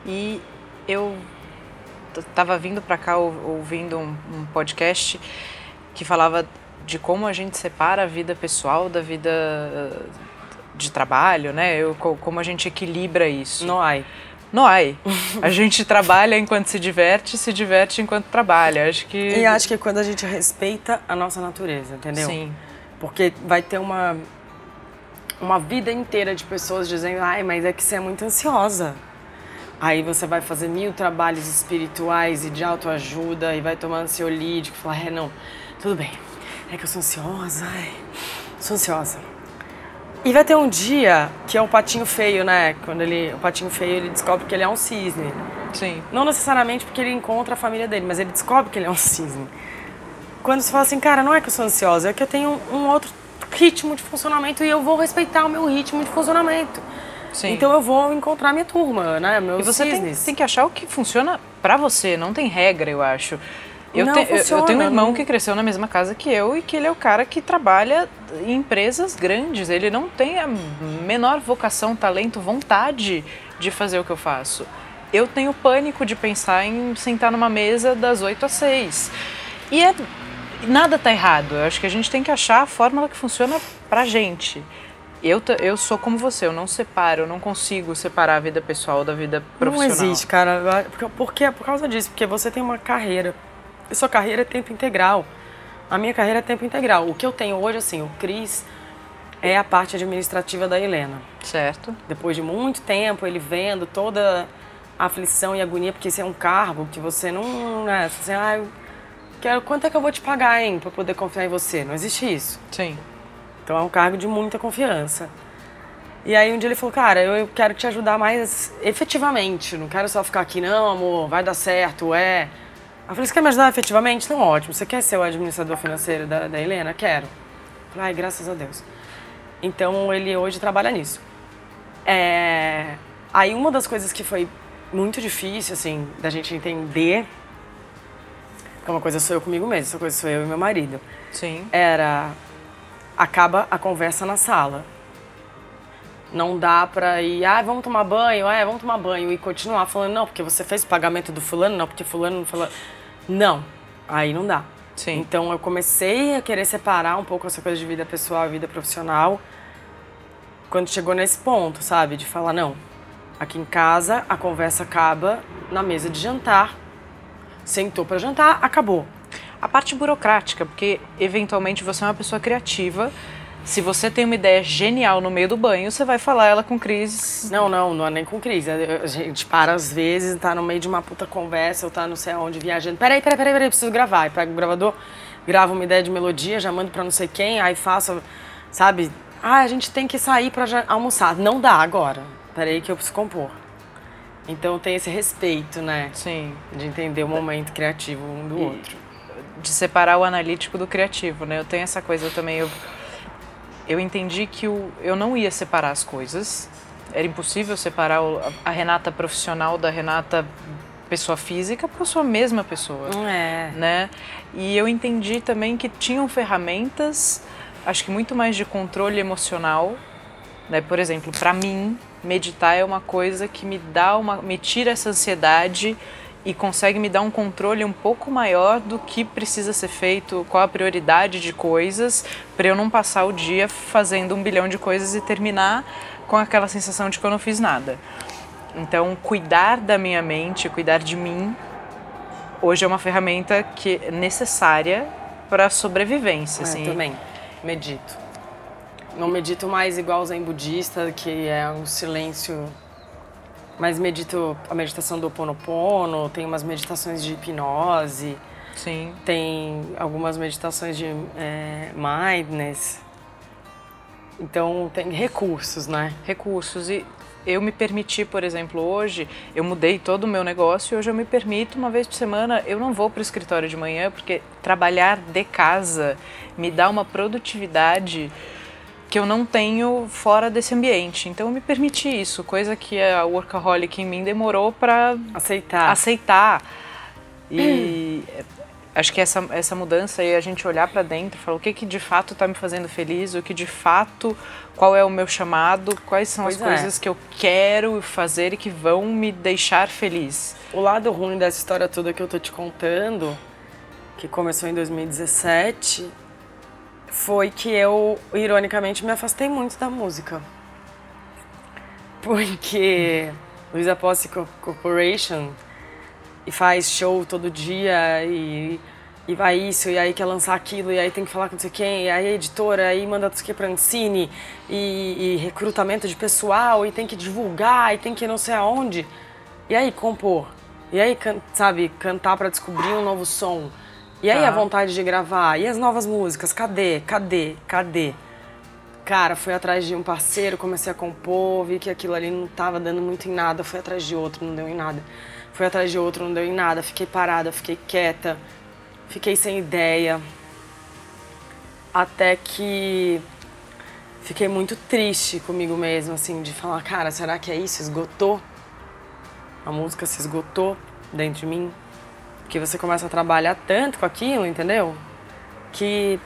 E eu t- tava vindo para cá ou- ouvindo um, um podcast que falava de como a gente separa a vida pessoal da vida eh, de trabalho, né? Eu, co- como a gente equilibra isso. No ai. Há. A gente trabalha enquanto se diverte, se diverte enquanto trabalha. Acho que E acho que é quando a gente respeita a nossa natureza, entendeu? sim, Porque vai ter uma, uma vida inteira de pessoas dizendo, ai, mas é que você é muito ansiosa. Aí você vai fazer mil trabalhos espirituais e de autoajuda e vai tomar ansiolítico e falar, é, não, tudo bem, é que eu sou ansiosa, ai, sou ansiosa. E vai ter um dia que é o patinho feio, né? Quando ele, o patinho feio, ele descobre que ele é um cisne. sim, Não necessariamente porque ele encontra a família dele, mas ele descobre que ele é um cisne. Quando você fala assim, cara, não é que eu sou ansiosa, é que eu tenho um outro ritmo de funcionamento e eu vou respeitar o meu ritmo de funcionamento. sim. Então eu vou encontrar minha turma, né? Meus E você tem, cisnes. tem que achar o que funciona pra você, não tem regra, eu acho. Eu, Não te- eu- eu funciona, tenho um irmão não- que cresceu na mesma casa que eu e que ele é o cara que trabalha em empresas grandes. Ele não tem a menor vocação, talento, vontade de fazer o que eu faço. eu tenho pânico de pensar em sentar numa mesa das 8 às 6. E é, nada tá errado. Eu acho que a gente tem que achar a fórmula que funciona pra gente. Eu, eu sou como você, eu não separo, eu não consigo separar a vida pessoal da vida profissional. Não existe, cara. Porque, é por causa disso, porque você tem uma carreira. Sua carreira é tempo integral. A minha carreira é tempo integral. O que eu tenho hoje, assim, o Cris é a parte administrativa da Helena. Certo. Depois de muito tempo, ele vendo toda a aflição e agonia, porque esse é um cargo que você não. Né, assim, ah, eu quero, quanto é que eu vou te pagar, hein, pra poder confiar em você? Não existe isso. Sim. Então é um cargo de muita confiança. E aí um dia ele falou, cara, eu quero te ajudar mais efetivamente. Não quero só ficar aqui, não, amor, vai dar certo, é. Eu falei, você quer me ajudar efetivamente? Não, ótimo. Você quer ser o administrador financeiro da, da Helena? Quero. Eu falei, ai, graças a Deus. Então ele hoje trabalha nisso. É... Aí uma das coisas que foi muito difícil, assim, da gente entender, que uma coisa sou eu comigo mesmo, outra coisa sou eu e meu marido. Sim. Era, acaba a conversa na sala. Não dá pra ir, ah, vamos tomar banho, é, vamos tomar banho e continuar falando, não, porque você fez o pagamento do fulano, não, porque fulano não falou. Não, aí não dá. Sim. Então eu comecei a querer separar um pouco essa coisa de vida pessoal e vida profissional quando chegou nesse ponto, sabe? De falar, não, aqui em casa a conversa acaba na mesa de jantar. Sentou para jantar, acabou. A parte burocrática, porque eventualmente você é uma pessoa criativa. Se você tem uma ideia genial no meio do banho, você vai falar ela com Cris. Não, não, não é nem com Cris. A gente para às vezes, tá no meio de uma puta conversa, ou tá não sei aonde viajando. Peraí, peraí, peraí, peraí, preciso gravar. Aí pego o gravador, gravo uma ideia de melodia, já mando pra não sei quem, aí faço, sabe? Ah, a gente tem que sair pra almoçar. Não dá agora. Peraí que eu preciso compor. Então tem esse respeito, né? Sim. De entender o momento criativo um do e outro. De separar o analítico do criativo, né? Eu tenho essa coisa também. Eu, eu entendi que o, eu não ia separar as coisas. Era impossível separar a Renata profissional da Renata pessoa física para sua mesma pessoa. É. Né? E eu entendi também que tinham ferramentas, acho que muito mais de controle emocional. Né? Por exemplo, para mim, meditar é uma coisa que me dá uma, me tira essa ansiedade e consegue me dar um controle um pouco maior do que precisa ser feito, qual a prioridade de coisas, para eu não passar o dia fazendo um bilhão de coisas e terminar com aquela sensação de que eu não fiz nada. Então, cuidar da minha mente, cuidar de mim, hoje é uma ferramenta que é necessária para a sobrevivência. É, assim. também medito. Não medito mais igual o zen budista, que é um silêncio. Mas medito a meditação do Ho Oponopono, tem umas meditações de hipnose. Sim. Tem algumas meditações de é, mindness. Então, tem recursos, né? Recursos. E eu me permiti, por exemplo, hoje, eu mudei todo o meu negócio e hoje eu me permito, uma vez por semana, eu não vou para o escritório de manhã, porque trabalhar de casa me dá uma produtividade que eu não tenho fora desse ambiente. Então eu me permiti isso, coisa que a workaholic em mim demorou para aceitar. aceitar. E acho que essa, essa mudança e a gente olhar para dentro, falar o que que de fato está me fazendo feliz, o que de fato, qual é o meu chamado, quais são pois as é. coisas que eu quero fazer e que vão me deixar feliz. O lado ruim dessa história toda que eu tô te contando, que começou em 2017, foi que eu, ironicamente, me afastei muito da música. Porque Luiza Posse Corporation e faz show todo dia e, e vai isso, e aí quer lançar aquilo, e aí tem que falar com não sei quem, e aí a editora, aí manda não sei o que pra Ancine, e, e recrutamento de pessoal, e tem que divulgar, e tem que não sei aonde. E aí compor. E aí, sabe, cantar para descobrir um novo som. E aí tá. a vontade de gravar, e as novas músicas, cadê? Cadê? Cadê? Cara, fui atrás de um parceiro, comecei a compor, vi que aquilo ali não tava dando muito em nada, fui atrás de outro, não deu em nada. Fui atrás de outro, não deu em nada, fiquei parada, fiquei quieta, fiquei sem ideia. Até que fiquei muito triste comigo mesmo, assim, de falar, cara, será que é isso? Esgotou? A música se esgotou dentro de mim? Porque você começa a trabalhar tanto com aquilo, entendeu? Que.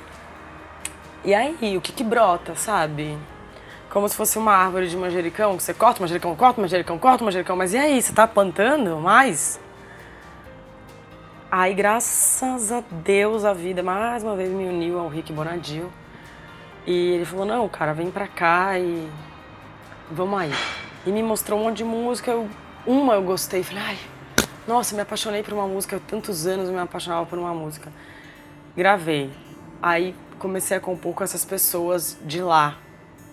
E aí, o que que brota, sabe? como se fosse uma árvore de manjericão, que você corta o manjericão, corta o manjericão, corta o manjericão, mas e aí, você tá plantando mais? Aí, graças a Deus, a vida mais uma vez me uniu ao Rick Bonadil. E ele falou, não, cara, vem pra cá e vamos aí. E me mostrou um monte de música, eu, uma eu gostei, falei, ai, nossa, me apaixonei por uma música, tantos anos eu me apaixonava por uma música. Gravei. Aí comecei a compor com essas pessoas de lá.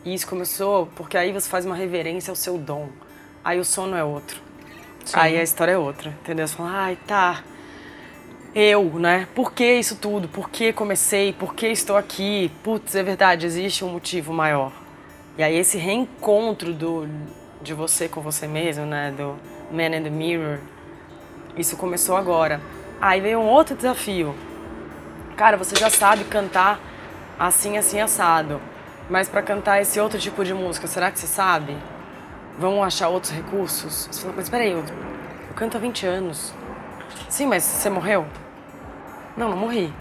E isso começou porque aí você faz uma reverência ao seu dom. Aí o sono é outro. Sim. Aí a história é outra, entendeu? Você fala, ai, tá. Eu, né? Por que isso tudo? Por que comecei? Por que estou aqui? Putz, é verdade, existe um motivo maior. E aí esse reencontro do, de você com você mesmo, né? Do Man in the Mirror, isso começou agora. Aí veio um outro desafio. Cara, você já sabe cantar assim, assim, assado. Mas para cantar esse outro tipo de música, será que você sabe? Vamos achar outros recursos? Você fala, mas peraí, eu, eu canto há 20 anos. Sim, mas você morreu? Não, não morri.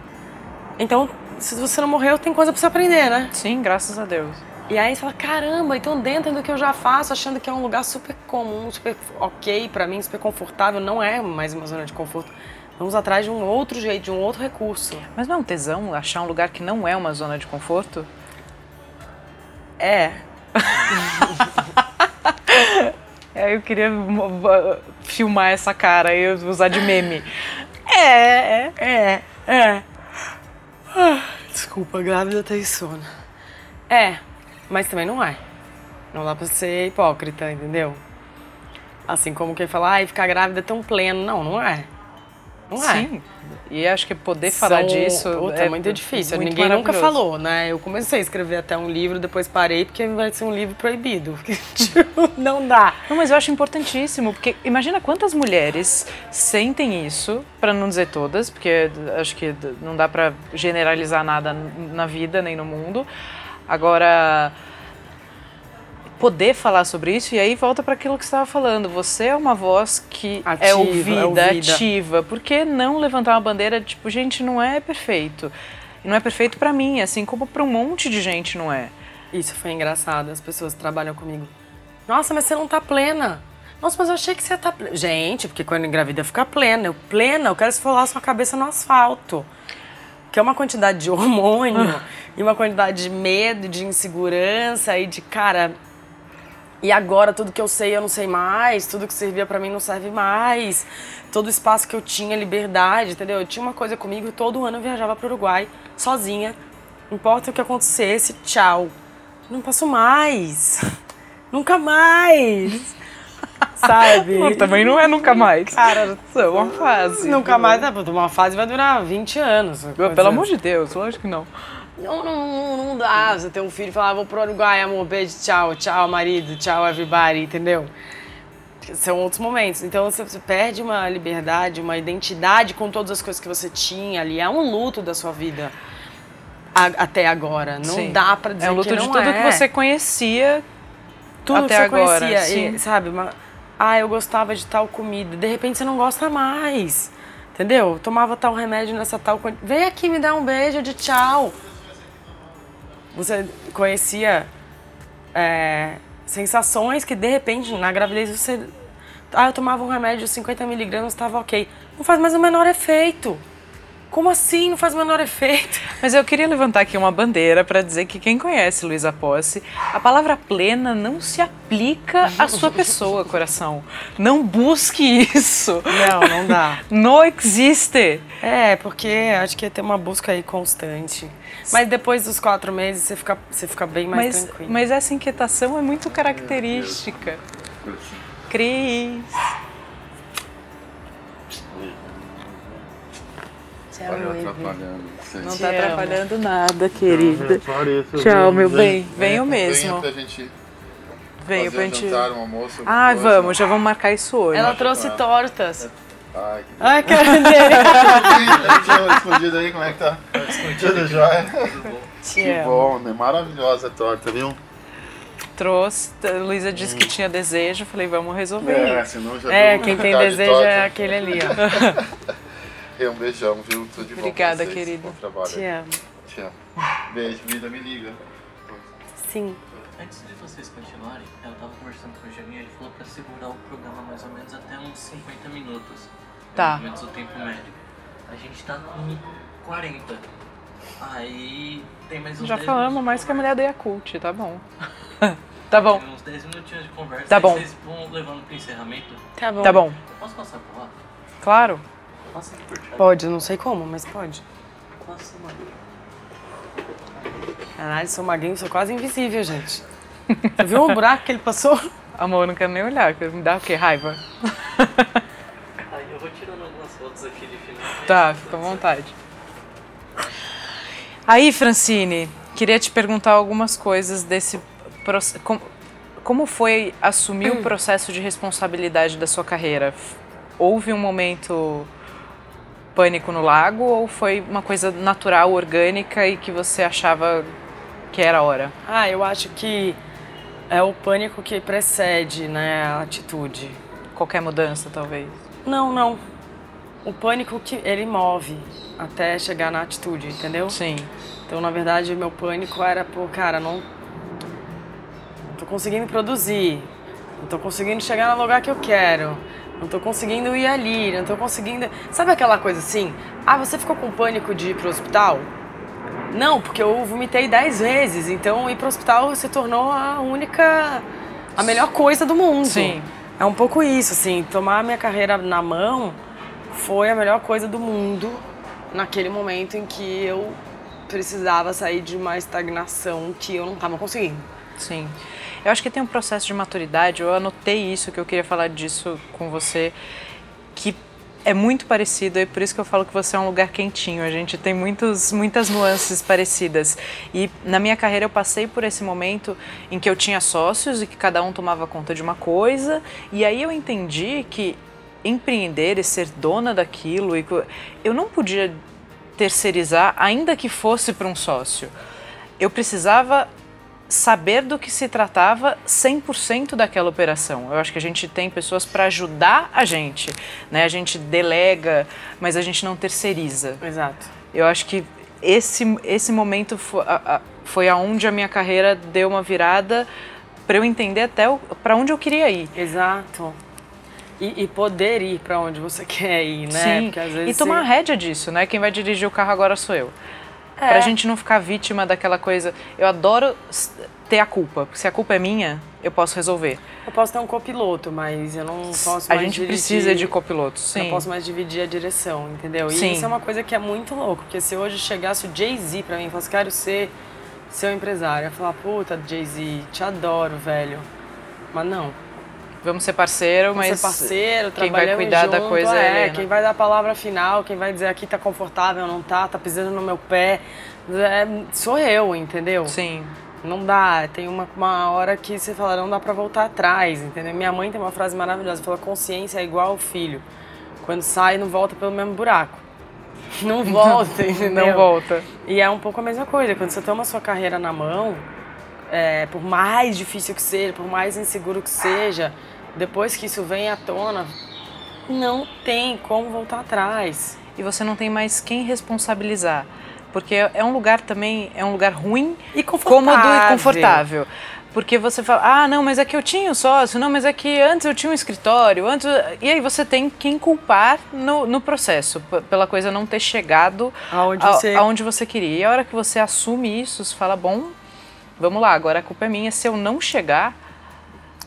Então, se você não morreu, tem coisa pra você aprender, né? Sim, graças a Deus. E aí você fala, caramba, então dentro do que eu já faço, achando que é um lugar super comum, super ok para mim, super confortável, não é mais uma zona de conforto. Vamos atrás de um outro jeito, de um outro recurso. Mas não é um tesão achar um lugar que não é uma zona de conforto? É. é, eu queria filmar essa cara e usar de meme. É, é, é, é. Ah, desculpa, grávida tem sono. É, mas também não é. Não dá pra ser hipócrita, entendeu? Assim como quem fala, ai, ficar grávida é tão pleno. Não, não é. Não é. Sim. E acho que poder falar disso Puta, é muito difícil. Muito Ninguém nunca falou, né? Eu comecei a escrever até um livro, depois parei porque vai ser um livro proibido. Tipo, não dá. Não, mas eu acho importantíssimo, porque imagina quantas mulheres sentem isso, para não dizer todas, porque acho que não dá para generalizar nada na vida nem no mundo. Agora poder falar sobre isso e aí volta para aquilo que você estava falando. Você é uma voz que é ativa, é, ouvida, é ouvida, ativa. Por que não levantar uma bandeira tipo, gente, não é perfeito? E não é perfeito para mim, assim como para um monte de gente não é. Isso foi engraçado. As pessoas que trabalham comigo. Nossa, mas você não tá plena. Nossa, mas eu achei que você ia estar tá plena. Gente, porque quando engravida fica plena. Eu plena, eu quero esfolar sua cabeça no asfalto. Que é uma quantidade de hormônio e uma quantidade de medo, de insegurança e de, cara, e agora tudo que eu sei eu não sei mais, tudo que servia para mim não serve mais. Todo o espaço que eu tinha, liberdade, entendeu? Eu tinha uma coisa comigo, todo ano eu viajava para o Uruguai sozinha. Não importa o que acontecesse, tchau. Não posso mais. Nunca mais. Sabe? também não é nunca mais. Cara, é uma fase. Nunca mais, né? Uma fase vai durar 20 anos. Pelo amor de Deus, lógico que não. Não, não, não dá você ter um filho e falar, vou pro Uruguai, amor, beijo, tchau, tchau, marido, tchau, everybody, entendeu? São outros momentos. Então você, você perde uma liberdade, uma identidade com todas as coisas que você tinha ali. É um luto da sua vida a, até agora. Não Sim. dá pra dizer que É um luto de tudo é. que você conhecia tudo até que você agora. conhecia. E, sabe, uma, ah, eu gostava de tal comida. De repente você não gosta mais. Entendeu? Tomava tal remédio nessa tal. Vem aqui me dar um beijo de tchau. Você conhecia é, sensações que de repente na gravidez você. Ah, eu tomava um remédio de 50 miligramas, estava ok. Não faz mais o menor efeito. Como assim não faz o menor efeito? Mas eu queria levantar aqui uma bandeira para dizer que quem conhece Luísa Posse, a palavra plena não se aplica à sua pessoa, coração. Não busque isso. Não, não dá. Não existe. É, porque acho que ter uma busca aí constante. Mas depois dos quatro meses você fica, você fica bem mais mas, tranquilo. Mas essa inquietação é muito característica. Cris. Olha, atrapalhando. Não tá atrapalhando nada, querida. Tchau, meu bem. Venho mesmo. Venha pra gente Venho fazer pra um gente. jantar, um almoço. Ah, coisa. vamos, já vamos marcar isso hoje. Ela trouxe tortas. Ai, que Ai, cara dele. Tinha escondido aí, como é que tá? Tudo jóia? Te Que amo. bom, né? Maravilhosa a torta, viu? Trouxe, a Luísa disse que tinha desejo, falei, vamos resolver É, isso. senão já É, deu quem tem vontade de desejo torta. é aquele ali, ó. E um beijão, viu? Tudo de bom Obrigada, vocês. querida. Bom trabalho. Te amo. Te amo. Beijo, vida, me liga. Sim. Antes de vocês continuarem, eu tava conversando com o Janinho, ele falou pra segurar o programa mais ou menos até uns 50 minutos. Tá. Ou menos o tempo médio. A gente tá com 40. Aí tem mais uns Já 10 falamos mais que a mulher da Yakult, tá bom. tá bom, Tem uns 10 minutinhos de conversa. Tá bom. Vocês vão levando pro encerramento. Tá bom. tá bom. Eu posso passar por lá? Claro. Passa aqui por trás. Pode, não sei como, mas pode. Passa, mano. Caralho, sou magrinho, sou quase invisível, gente. Você viu o buraco que ele passou? Amor, eu não quero nem olhar, que me dá o quê? Raiva? Aí eu vou tirando algumas fotos aqui de final. Tá, fica à vontade. Aí, Francine, queria te perguntar algumas coisas desse processo. Como foi assumir o processo de responsabilidade da sua carreira? Houve um momento pânico no lago ou foi uma coisa natural, orgânica e que você achava que era a hora? Ah, eu acho que é o pânico que precede, né, a atitude. Qualquer mudança, talvez? Não, não. O pânico que ele move até chegar na atitude, entendeu? Sim. Então, na verdade, meu pânico era, pô, cara, não, não tô conseguindo produzir, não tô conseguindo chegar no lugar que eu quero, não tô conseguindo ir ali, não tô conseguindo. Sabe aquela coisa assim? Ah, você ficou com pânico de ir pro hospital? Não, porque eu vomitei dez vezes, então ir pro hospital se tornou a única, a melhor coisa do mundo. Sim. É um pouco isso, assim, tomar a minha carreira na mão foi a melhor coisa do mundo naquele momento em que eu precisava sair de uma estagnação que eu não estava conseguindo. Sim. Eu acho que tem um processo de maturidade, eu anotei isso, que eu queria falar disso com você, que é muito parecido, e por isso que eu falo que você é um lugar quentinho. A gente tem muitos, muitas nuances parecidas. E na minha carreira eu passei por esse momento em que eu tinha sócios e que cada um tomava conta de uma coisa, e aí eu entendi que empreender e ser dona daquilo, e eu não podia terceirizar, ainda que fosse para um sócio. Eu precisava saber do que se tratava 100% daquela operação. Eu acho que a gente tem pessoas para ajudar a gente, né? A gente delega, mas a gente não terceiriza. Exato. Eu acho que esse, esse momento foi, a, foi aonde a minha carreira deu uma virada para eu entender até para onde eu queria ir. Exato. E, e poder ir para onde você quer ir, né? Sim. E tomar a você- rédea disso, né? Quem vai dirigir o carro agora sou eu. É. Pra gente não ficar vítima daquela coisa. Eu adoro ter a culpa, porque se a culpa é minha, eu posso resolver. Eu posso ter um copiloto, mas eu não posso a mais gente dirigir- precisa de copilotos, sim. Não posso mais dividir a direção, entendeu? E Sim. isso é uma coisa que é muito louco, porque se hoje chegasse o Jay-Z pra mim e falasse, quero ser seu empresário, eu ia falar, puta, Jay-Z, te adoro, velho. Mas não. Vamos ser parceiro, Vamos mas ser parceiro, quem vai cuidar da junto, coisa é, é quem vai dar a palavra final, quem vai dizer aqui tá confortável, não tá, tá pisando no meu pé, é, sou eu, entendeu? sim. Não dá, tem uma, uma hora que você fala, não dá pra voltar atrás, entendeu? Minha mãe tem uma frase maravilhosa, fala, consciência é igual ao filho. Quando sai, não volta pelo mesmo buraco. Não volta, entendeu? Não volta. E é um pouco a mesma coisa, quando você toma a sua carreira na mão, é, por mais difícil que seja, por mais inseguro que seja, depois que isso vem à tona, não tem como voltar atrás. E você não tem mais quem responsabilizar. Porque é um lugar também, é um lugar ruim, E confortável. cômodo e confortável. Porque você fala, ah, não, mas é que eu tinha um sócio, não, mas é que antes eu tinha um escritório, antes. E aí você tem quem culpar no, no processo, pela coisa não ter chegado Aonde a- você- aonde você queria. E a hora que você assume isso, você fala, bom, vamos lá, agora a culpa é minha. Se eu não chegar,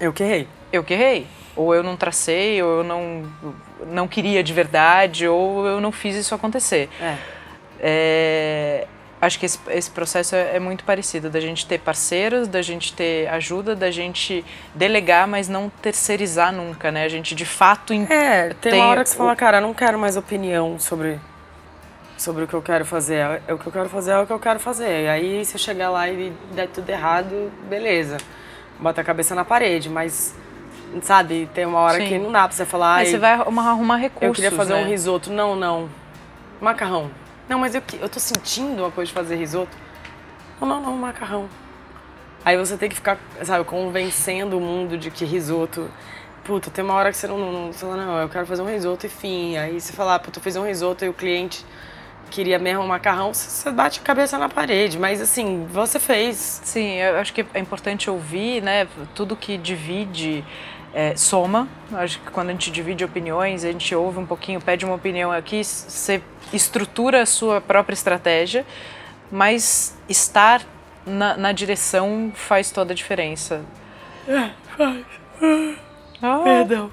Eu que errei. eu que errei. Ou eu não tracei, ou eu não, não queria de verdade, ou eu não fiz isso acontecer. É. É, acho que esse, esse processo é, é muito parecido, da gente ter parceiros, da gente ter ajuda, da gente delegar, mas não terceirizar nunca, né? A gente de fato É, tem, Tem uma hora que você o- fala, cara, eu não quero mais opinião sobre, sobre o que eu quero fazer. É, o que eu quero fazer, é o que eu quero fazer. E aí, se eu chegar lá e der tudo errado, beleza. Bota a cabeça na parede, mas, sabe, tem uma hora Sim. que não dá pra você falar, Aí "Ai, você vai arrumar, recursos. eu queria fazer né? um risoto. Não, não. Macarrão. Não, mas eu, eu tô sentindo uma coisa de fazer risoto. Não, não, não, macarrão. Aí você tem que ficar, sabe, convencendo o mundo de que risoto. Puta, tem uma hora que você não, não, não você fala, não, eu quero fazer um risoto e fim. Aí você fala, ah, puta, eu fiz um risoto e o cliente queria mesmo um macarrão, você bate a cabeça na parede. Mas assim, você fez. Sim, eu acho que é importante ouvir, né? Tudo que divide é, soma. Acho que quando a gente divide opiniões, a gente ouve um pouquinho, pede uma opinião aqui, você estrutura a sua própria estratégia, mas estar na, na direção faz toda a diferença. É, faz. Ah. Perdão.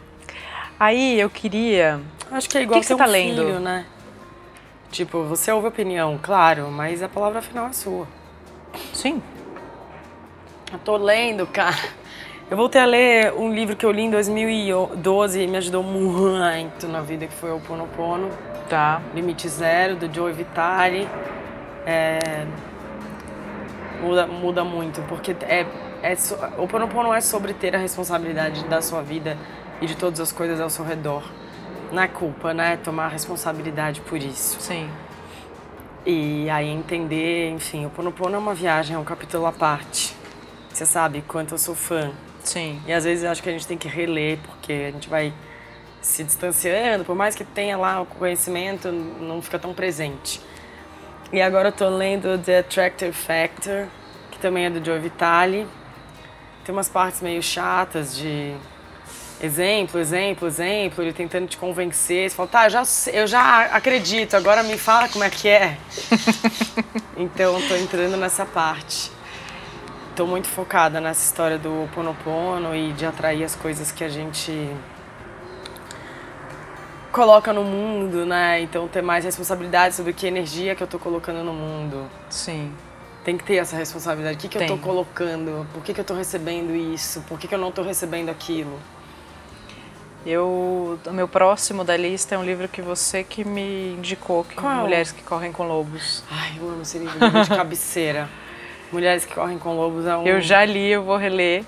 Aí eu queria. Acho que é igual que que ter você tá um lendo? filho, né? Tipo, você ouve opinião, claro, mas a palavra final é sua. Sim. Eu tô lendo, cara. Eu voltei a ler um livro que eu li em 2012 e me ajudou muito na vida, que foi o Ponopono, Tá. Limite Zero, do Joe Vitale. É, Muda, muda muito, porque é, é, so- o Ponopono é sobre ter a responsabilidade da sua vida e de todas as coisas ao seu redor. Não é culpa, né? Tomar a responsabilidade por isso. Sim. E aí entender, enfim, o Ponopono é uma viagem, é um capítulo à parte. Você sabe quanto eu sou fã. Sim. E às vezes eu acho que a gente tem que reler, porque a gente vai se distanciando, por mais que tenha lá o conhecimento, não fica tão presente. E agora eu tô lendo The Attractive Factor, que também é do Joe Vitale. Tem umas partes meio chatas de exemplo, exemplo, exemplo, ele tentando te convencer. Você fala, tá, eu já, eu já acredito, agora me fala como é que é. então tô entrando nessa parte. Tô muito focada nessa história do Ponopono e de atrair as coisas que a gente coloca no mundo, né? Então ter mais responsabilidade sobre que energia que eu tô colocando no mundo. Sim. Tem que ter essa responsabilidade. O que, que eu tô Tem. colocando? Por que, que eu tô recebendo isso? Por que, que eu não tô recebendo aquilo? Eu, o meu próximo da lista é um livro que você que me indicou, que Qual? Mulheres que Correm com Lobos. Ai, eu amo esse livro, de cabeceira. Mulheres que correm com lobos é um... Eu já li, eu vou reler,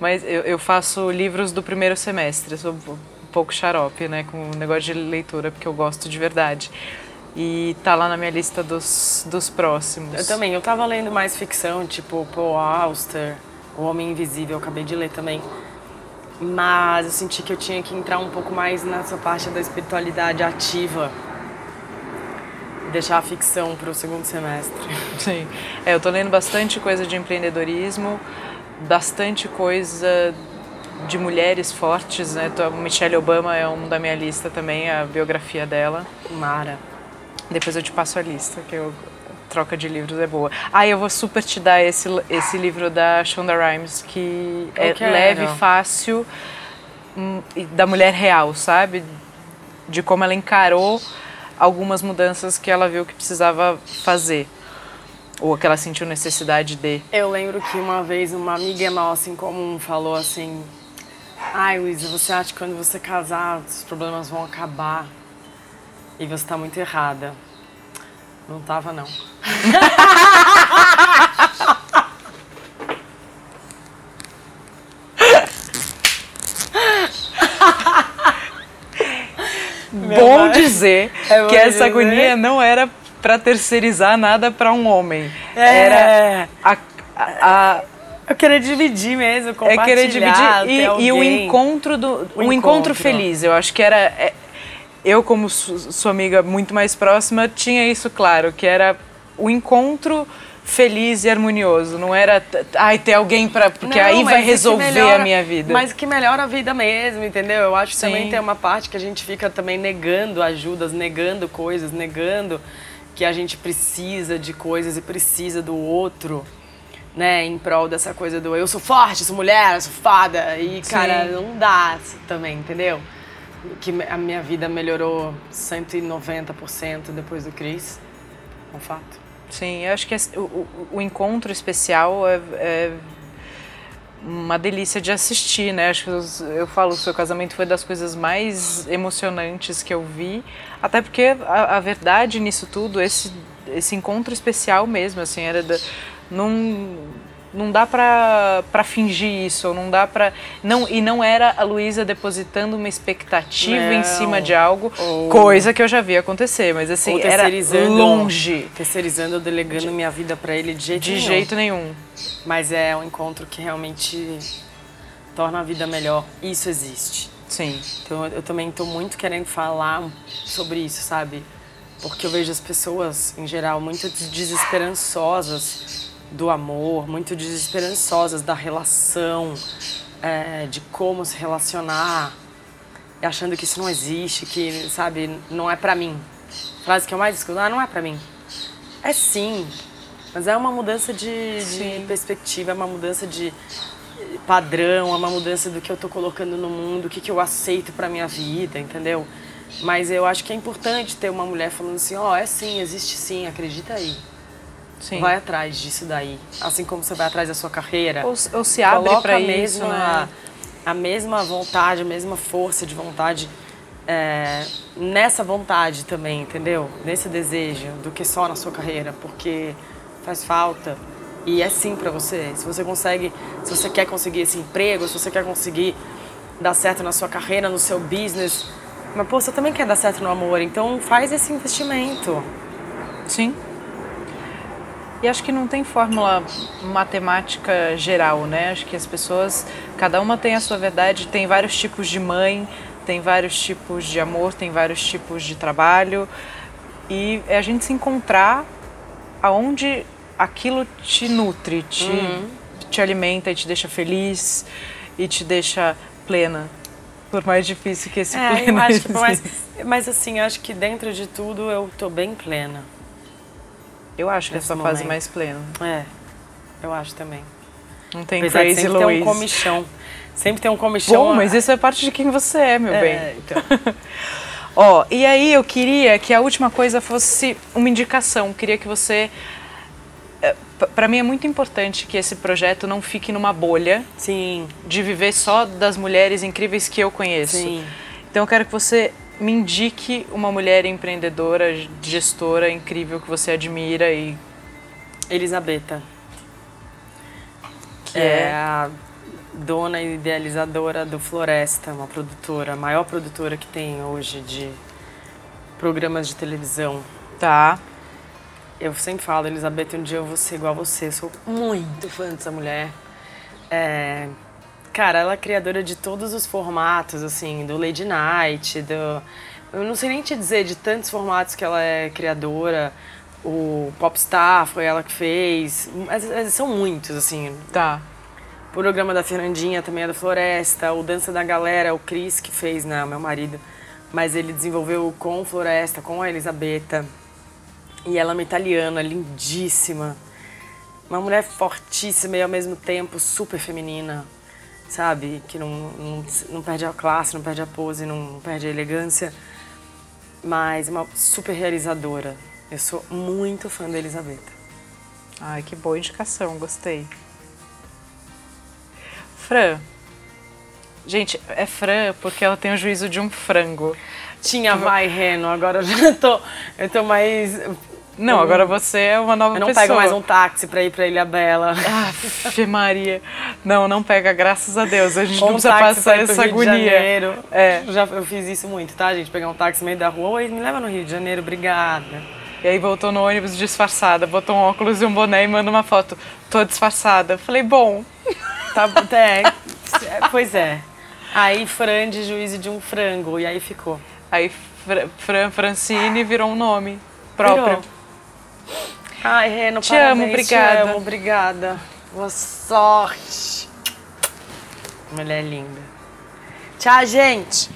mas eu, eu faço livros do primeiro semestre, eu sou um pouco xarope, né, com o negócio de leitura, porque eu gosto de verdade. E tá lá na minha lista dos, dos próximos. Eu também, eu tava lendo mais ficção, tipo Paul Auster, O Homem Invisível, eu acabei de ler também. Mas eu senti que eu tinha que entrar um pouco mais nessa parte da espiritualidade ativa. E deixar a ficção pro segundo semestre. Sim. É, eu tô lendo bastante coisa de empreendedorismo, bastante coisa de mulheres fortes, né? Michelle Obama é um da minha lista também, a biografia dela. Mara. Depois eu te passo a lista, que eu, troca de livros é boa. Ah, eu vou super te dar esse, esse livro da Shonda Rhimes, que Eu é quero. leve, fácil, hum, da mulher real, sabe? De como ela encarou algumas mudanças que ela viu que precisava fazer. Ou que ela sentiu necessidade de. Eu lembro que uma vez uma amiga nossa em comum falou assim: Ai, Luísa, você acha que quando você casar os problemas vão acabar? E você tá muito errada. Não tava, não. Bom dizer É bom que essa dizer. agonia não era para terceirizar nada para um homem. É. Era a, a, a Eu queria dividir mesmo, é compartilhar. querer dividir e, e o encontro do O um encontro encontro. feliz eu acho que era é, eu como su- sua amiga muito mais próxima tinha isso claro que era o encontro feliz e harmonioso não era ai ter alguém para porque Não, aí vai resolver melhora- a minha vida Mas que melhora a vida mesmo, entendeu? Eu acho que Sim. também tem uma parte que a gente fica também negando ajudas, negando coisas, negando que a gente precisa de coisas e precisa do outro, né? Em prol dessa coisa do eu sou forte, sou mulher, sou fada. E, cara, Sim. não dá também, entendeu? Que a minha vida melhorou 190% depois do Cris. É um fato. Sim, eu acho que o, o, o encontro especial é, é uma delícia de assistir, né? Acho que os- eu falo, o seu casamento foi das coisas mais emocionantes que eu vi, até porque a, a verdade nisso tudo, esse, esse encontro especial mesmo, assim, era da, não não dá pra, pra fingir isso, ou não dá pra não e não era a Luísa depositando uma expectativa em Não. cima de algo, Ou- coisa que eu já vi acontecer, mas assim, Ou era longe. Terceirizando ou delegando minha vida pra ele de jeito De nenhum. jeito nenhum. Mas é um encontro que realmente torna a vida melhor. Isso existe. Sim. Então eu também estou muito querendo falar sobre isso, sabe? porque eu vejo as pessoas, em geral, muito desesperançosas do amor, muito desesperançosas da relação, é, de como se relacionar, achando que isso não existe, que, sabe, não é pra mim. Frase que eu mais escuto, ah, não é pra mim. É sim, mas é uma mudança de, de perspectiva, é uma mudança de padrão, é uma mudança do que eu tô colocando no mundo, o que, que eu aceito pra minha vida, entendeu? Mas eu acho que é importante ter uma mulher falando assim, ó, oh, é sim, existe sim, acredita aí. Sim. Vai atrás disso daí. Assim como você vai atrás da sua carreira. Ou, ou se abre para isso, né? A mesma vontade, a mesma força de vontade é, nessa vontade também, entendeu? Nesse desejo, do que só na sua carreira, porque faz falta. E é sim para você. Se você consegue, se você quer conseguir esse emprego, se você quer conseguir dar certo na sua carreira, no seu business, mas pô, você também quer dar certo no amor, então faz esse investimento. Sim. E acho que não tem fórmula matemática geral, né? Acho que as pessoas, cada uma tem a sua verdade, tem vários tipos de mãe, tem vários tipos de amor, tem vários tipos de trabalho. E é a gente se encontrar aonde aquilo te nutre, te, uhum. te alimenta e te deixa feliz e te deixa plena. Por mais difícil que esse é, pleno eu acho que, mas, mas assim, acho que dentro de tudo eu tô bem plena. Eu acho que é a sua momento. fase mais plena. É, eu acho também. Não tem Apesar crazy sempre Louise. tem um comichão. Sempre tem um comichão. Bom, mas isso é parte de quem você é, meu é, bem. Então. Ó, e aí eu queria que a última coisa fosse uma indicação. Queria que você eh, para mim é muito importante que esse projeto não fique numa bolha Sim. de viver só das mulheres incríveis que eu conheço. Sim. Então eu quero que você me indique uma mulher empreendedora, gestora incrível que você admira e. Elisabetta. Que é, é a dona e idealizadora do Floresta, uma produtora, a maior produtora que tem hoje de programas de televisão. Tá. Eu sempre falo, Elizabeth, um dia eu vou ser igual a você. Eu sou muito fã dessa mulher. É, Cara, ela é criadora de todos os formatos, assim, do Lady Night, do... Eu não sei nem te dizer de tantos formatos que ela é criadora. O Popstar foi ela que fez. Mas, são muitos, assim. Tá. O programa da Fernandinha também é da Floresta. O Dança da Galera, o Cris que fez, né? Meu marido. Mas ele desenvolveu com Floresta, com a Elisabetta. E ela é uma italiana, lindíssima. Uma mulher fortíssima e ao mesmo tempo super feminina sabe? Que não, não, não perde a classe, não perde a pose, não, perde a elegância, mas é uma super realizadora. Eu sou muito fã da Elizabeth. Ai, que boa indicação, gostei. Fran. Gente, é Fran porque ela tem o juízo de um frango. Tinha vai, Reno, agora eu já tô, eu tô mais não, agora você é uma nova pessoa. Eu não pessoa. pego mais um táxi pra ir pra Ilha Bela. Ah, Maria. Não, não pega, graças a Deus. A gente não precisa passar essa Rio agonia. De Janeiro. É. Já, eu fiz isso muito, tá, gente? Pegar um táxi no meio da rua. Oi, me leva no Rio de Janeiro, obrigada. E aí voltou no ônibus disfarçada, botou um óculos e um boné e manda uma foto. Tô disfarçada. Falei, bom. Tá, é, pois é. Aí Fran de juízo de um frango, e aí ficou. Aí Fran Francine virou um nome próprio. Virou. Ai, Reno, te parabéns, amo, obrigada. Te amo, obrigada. Boa sorte. Mulher linda. Tchau, gente.